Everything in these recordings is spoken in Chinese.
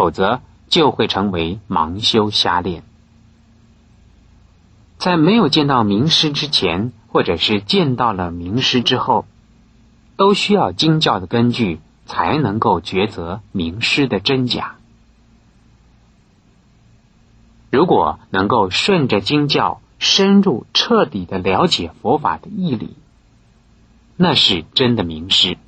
否则就会成为盲修瞎练。在没有见到名师之前，或者是见到了名师之后，都需要经教的根据，才能够抉择名师的真假。如果能够顺着经教，深入彻底的了解佛法的义理，那是真的名师。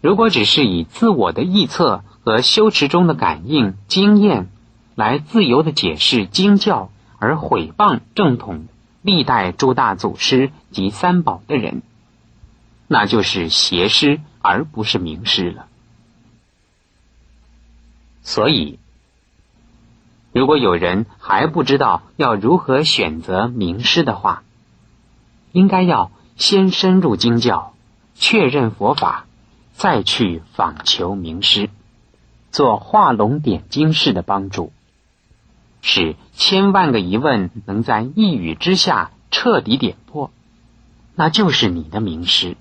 如果只是以自我的臆测和修持中的感应经验来自由的解释经教，而毁谤正统历代诸大祖师及三宝的人，那就是邪师，而不是名师了。所以。如果有人还不知道要如何选择名师的话，应该要先深入经教，确认佛法，再去访求名师，做画龙点睛式的帮助，使千万个疑问能在一语之下彻底点破，那就是你的名师。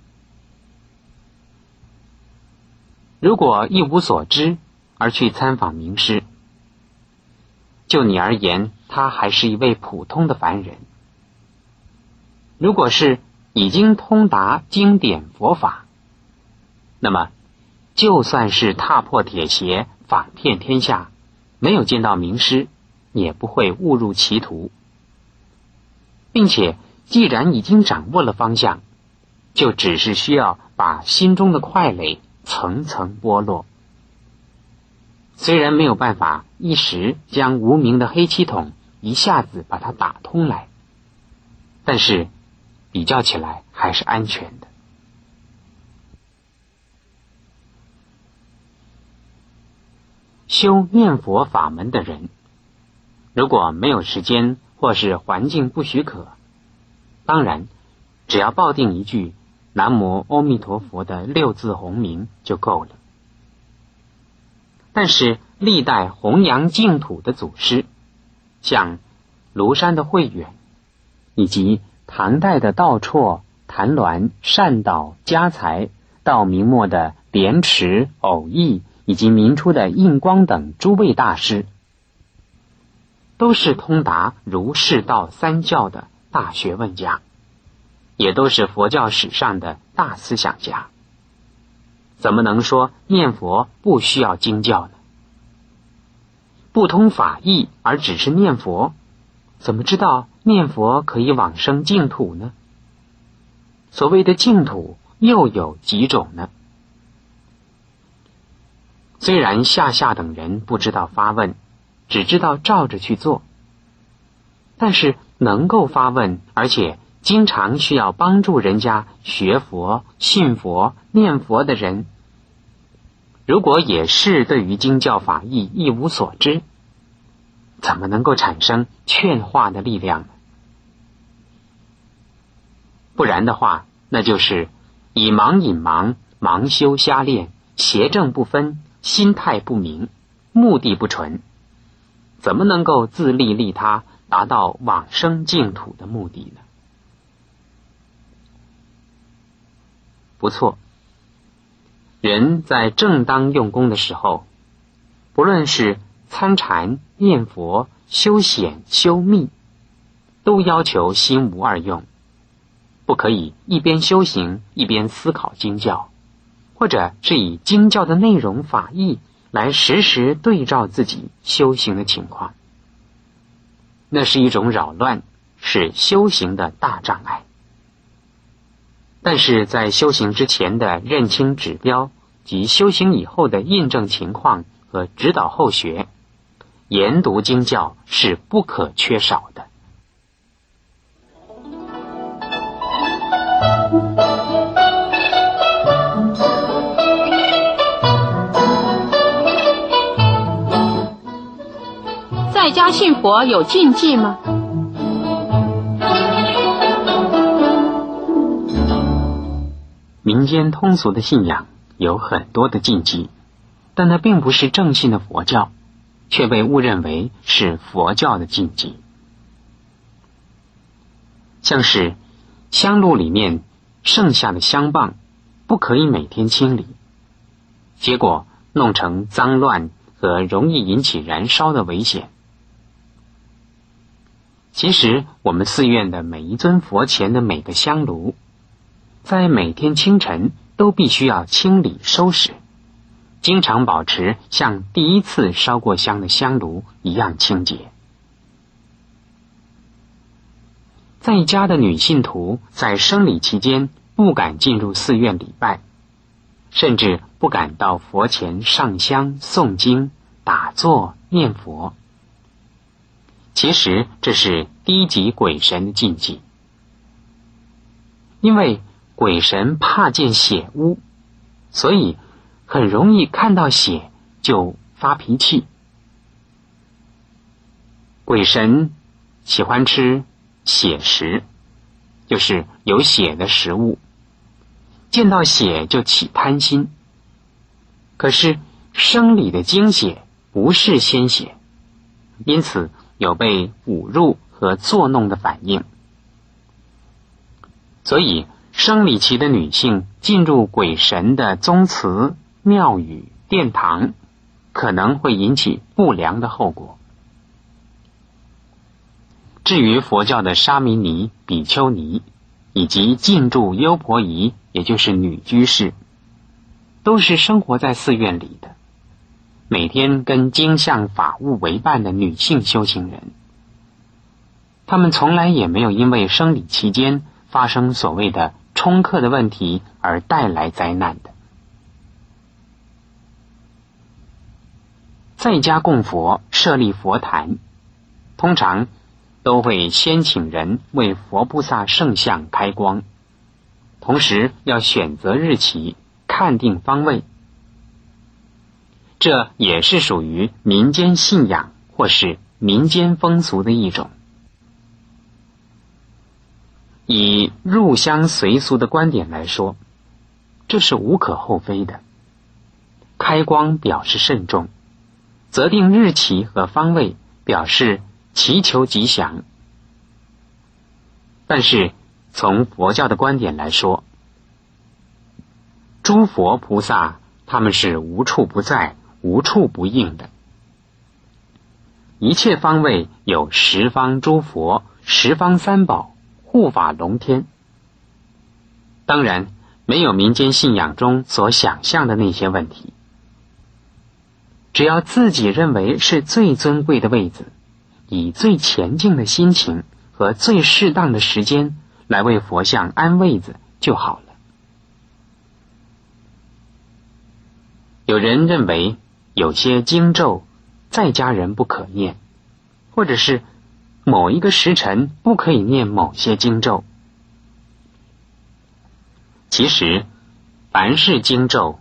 如果一无所知而去参访名师，就你而言，他还是一位普通的凡人。如果是已经通达经典佛法，那么就算是踏破铁鞋访遍天下，没有见到名师，也不会误入歧途。并且，既然已经掌握了方向，就只是需要把心中的块垒层层剥落。虽然没有办法一时将无名的黑漆桶一下子把它打通来，但是比较起来还是安全的。修念佛法门的人，如果没有时间或是环境不许可，当然只要报定一句“南无阿弥陀佛”的六字洪名就够了。但是历代弘扬净土的祖师，像庐山的慧远，以及唐代的道绰、谭鸾、善导、家财，到明末的莲池、偶益，以及明初的印光等诸位大师，都是通达儒释道三教的大学问家，也都是佛教史上的大思想家。怎么能说念佛不需要经教呢？不通法义而只是念佛，怎么知道念佛可以往生净土呢？所谓的净土又有几种呢？虽然下下等人不知道发问，只知道照着去做，但是能够发问，而且。经常需要帮助人家学佛、信佛、念佛的人，如果也是对于经教法义一无所知，怎么能够产生劝化的力量呢？不然的话，那就是以盲引盲、盲修瞎练、邪正不分、心态不明、目的不纯，怎么能够自利利他，达到往生净土的目的呢？不错，人在正当用功的时候，不论是参禅、念佛、修显、修密，都要求心无二用，不可以一边修行一边思考经教，或者是以经教的内容法义来实时对照自己修行的情况，那是一种扰乱，是修行的大障碍。但是在修行之前的认清指标及修行以后的印证情况和指导后学，研读经教是不可缺少的。家信佛有禁忌吗？民间通俗的信仰有很多的禁忌，但那并不是正信的佛教，却被误认为是佛教的禁忌。像是香炉里面剩下的香棒，不可以每天清理，结果弄成脏乱和容易引起燃烧的危险。其实，我们寺院的每一尊佛前的每个香炉，在每天清晨都必须要清理收拾，经常保持像第一次烧过香的香炉一样清洁。在家的女信徒在生理期间不敢进入寺院礼拜，甚至不敢到佛前上香、诵经、打坐、念佛。其实这是低级鬼神的禁忌，因为鬼神怕见血污，所以很容易看到血就发脾气。鬼神喜欢吃血食，就是有血的食物，见到血就起贪心。可是生理的精血不是鲜血，因此。有被侮辱和作弄的反应，所以生理期的女性进入鬼神的宗祠、庙宇、殿堂，可能会引起不良的后果。至于佛教的沙弥尼、比丘尼，以及进驻优婆夷，也就是女居士，都是生活在寺院里的。每天跟经相法务为伴的女性修行人，他们从来也没有因为生理期间发生所谓的冲克的问题而带来灾难的。在家供佛设立佛坛，通常都会先请人为佛菩萨圣像开光，同时要选择日期，看定方位。这也是属于民间信仰或是民间风俗的一种。以入乡随俗的观点来说，这是无可厚非的。开光表示慎重，择定日期和方位表示祈求吉祥。但是从佛教的观点来说，诸佛菩萨他们是无处不在。无处不应的，一切方位有十方诸佛、十方三宝护法龙天。当然，没有民间信仰中所想象的那些问题。只要自己认为是最尊贵的位子，以最前进的心情和最适当的时间来为佛像安位子就好了。有人认为。有些经咒，在家人不可念，或者是某一个时辰不可以念某些经咒。其实，凡是经咒，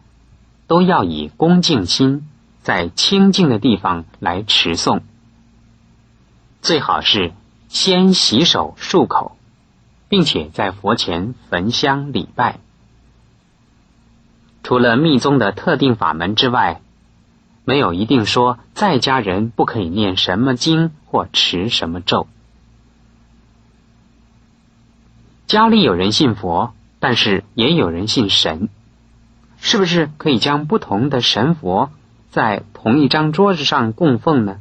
都要以恭敬心，在清净的地方来持诵。最好是先洗手漱口，并且在佛前焚香礼拜。除了密宗的特定法门之外，没有一定说在家人不可以念什么经或持什么咒。家里有人信佛，但是也有人信神，是不是可以将不同的神佛在同一张桌子上供奉呢？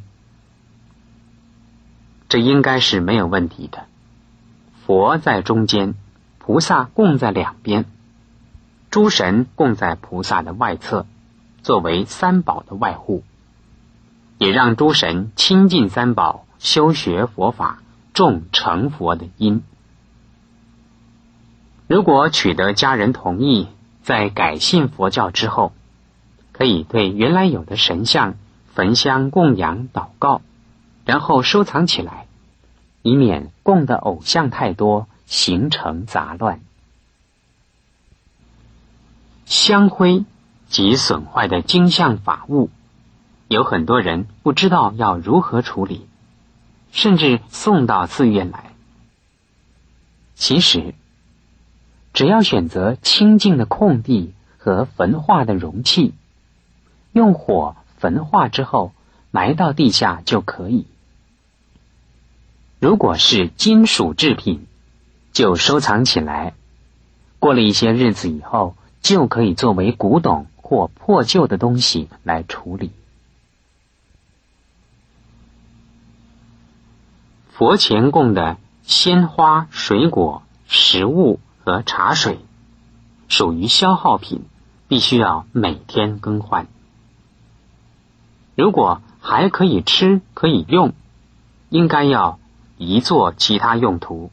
这应该是没有问题的。佛在中间，菩萨供在两边，诸神供在菩萨的外侧。作为三宝的外护，也让诸神亲近三宝，修学佛法，种成佛的因。如果取得家人同意，在改信佛教之后，可以对原来有的神像焚香供养、祷告，然后收藏起来，以免供的偶像太多，形成杂乱。香灰。及损坏的金像法物，有很多人不知道要如何处理，甚至送到寺院来。其实，只要选择清净的空地和焚化的容器，用火焚化之后埋到地下就可以。如果是金属制品，就收藏起来，过了一些日子以后，就可以作为古董。或破旧的东西来处理。佛前供的鲜花、水果、食物和茶水，属于消耗品，必须要每天更换。如果还可以吃、可以用，应该要移做其他用途，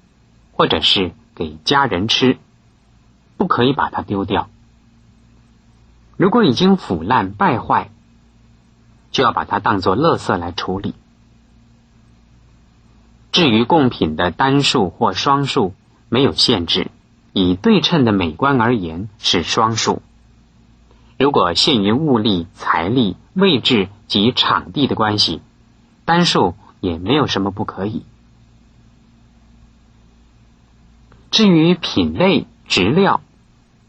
或者是给家人吃，不可以把它丢掉。如果已经腐烂败坏，就要把它当作垃圾来处理。至于贡品的单数或双数，没有限制，以对称的美观而言是双数。如果限于物力、财力、位置及场地的关系，单数也没有什么不可以。至于品类、质料，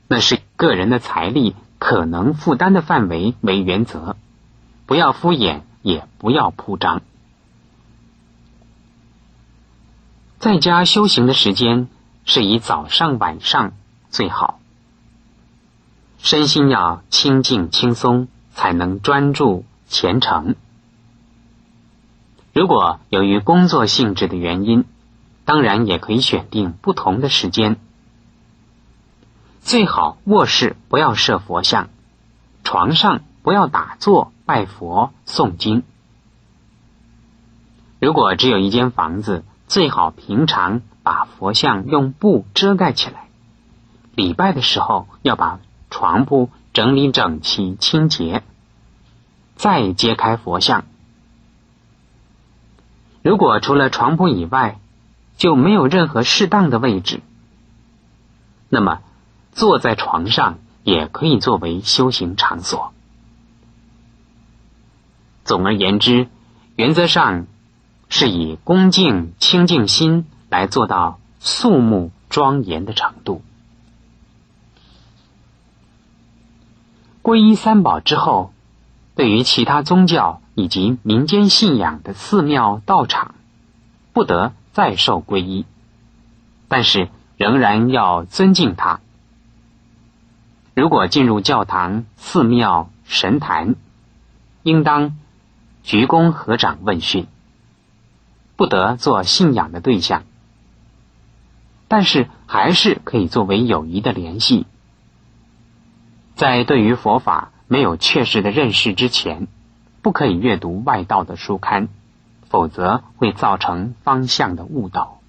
那是个人的财力可能负担的范围为原则，不要敷衍，也不要铺张。在家修行的时间是以早上、晚上最好。身心要清静轻松，才能专注虔诚。如果由于工作性质的原因，当然也可以选定不同的时间。最好卧室不要设佛像，床上不要打坐拜佛诵经。如果只有一间房子，最好平常把佛像用布遮盖起来。礼拜的时候要把。床铺整理整齐清洁，再揭开佛像。如果除了床铺以外就没有任何适当的位置，那么坐在床上也可以作为修行场所。总而言之，原则上是以恭敬清净心来做到肃穆庄严的程度。皈依三宝之后，对于其他宗教以及民间信仰的寺庙道场，不得再受皈依，但是仍然要尊敬他。如果进入教堂、寺庙、神坛，应当鞠躬合掌问讯，不得做信仰的对象，但是还是可以作为友谊的联系。在对于佛法没有确实的认识之前，不可以阅读外道的书刊，否则会造成方向的误导。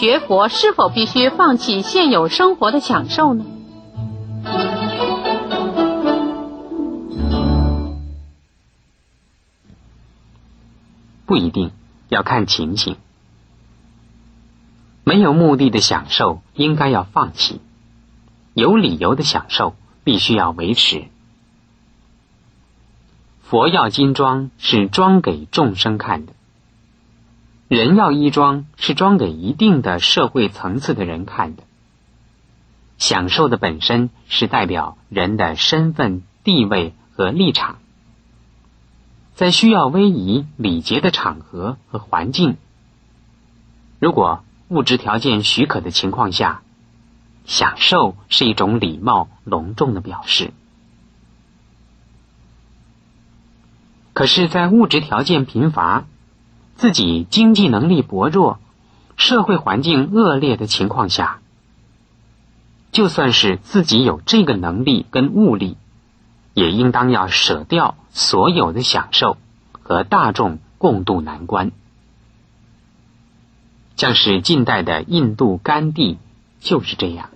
学佛是否必须放弃现有生活的享受呢？不一定要看情形，没有目的的享受应该要放弃，有理由的享受必须要维持。佛要金装是装给众生看的，人要衣装是装给一定的社会层次的人看的。享受的本身是代表人的身份、地位和立场。在需要威仪礼节的场合和环境，如果物质条件许可的情况下，享受是一种礼貌隆重的表示。可是，在物质条件贫乏、自己经济能力薄弱、社会环境恶劣的情况下，就算是自己有这个能力跟物力。也应当要舍掉所有的享受，和大众共度难关。像是近代的印度甘地就是这样。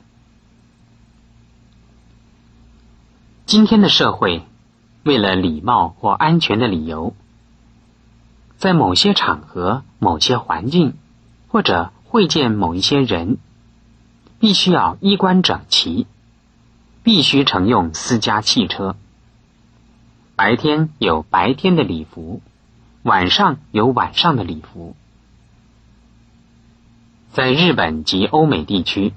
今天的社会，为了礼貌或安全的理由，在某些场合、某些环境，或者会见某一些人，必须要衣冠整齐，必须乘用私家汽车。白天有白天的礼服，晚上有晚上的礼服。在日本及欧美地区，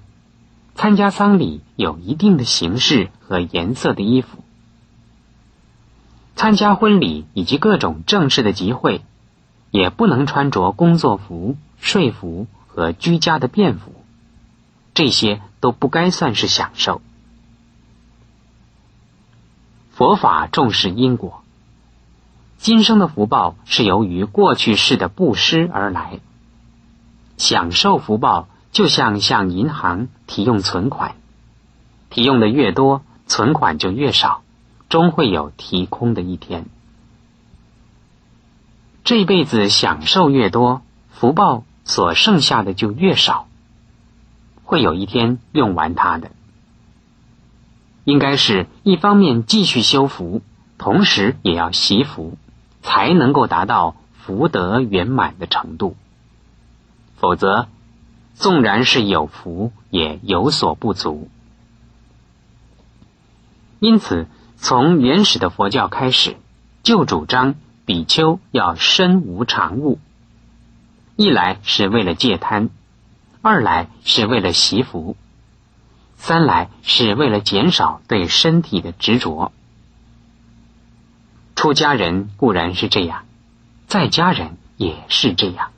参加丧礼有一定的形式和颜色的衣服；参加婚礼以及各种正式的集会，也不能穿着工作服、睡服和居家的便服，这些都不该算是享受。佛法重视因果，今生的福报是由于过去世的布施而来。享受福报就像向银行提用存款，提用的越多，存款就越少，终会有提空的一天。这辈子享受越多，福报所剩下的就越少，会有一天用完它的。应该是一方面继续修福，同时也要习福，才能够达到福德圆满的程度。否则，纵然是有福，也有所不足。因此，从原始的佛教开始，就主张。比丘要身无常物，一来是为了戒贪，二来是为了习福，三来是为了减少对身体的执着。出家人固然是这样，在家人也是这样。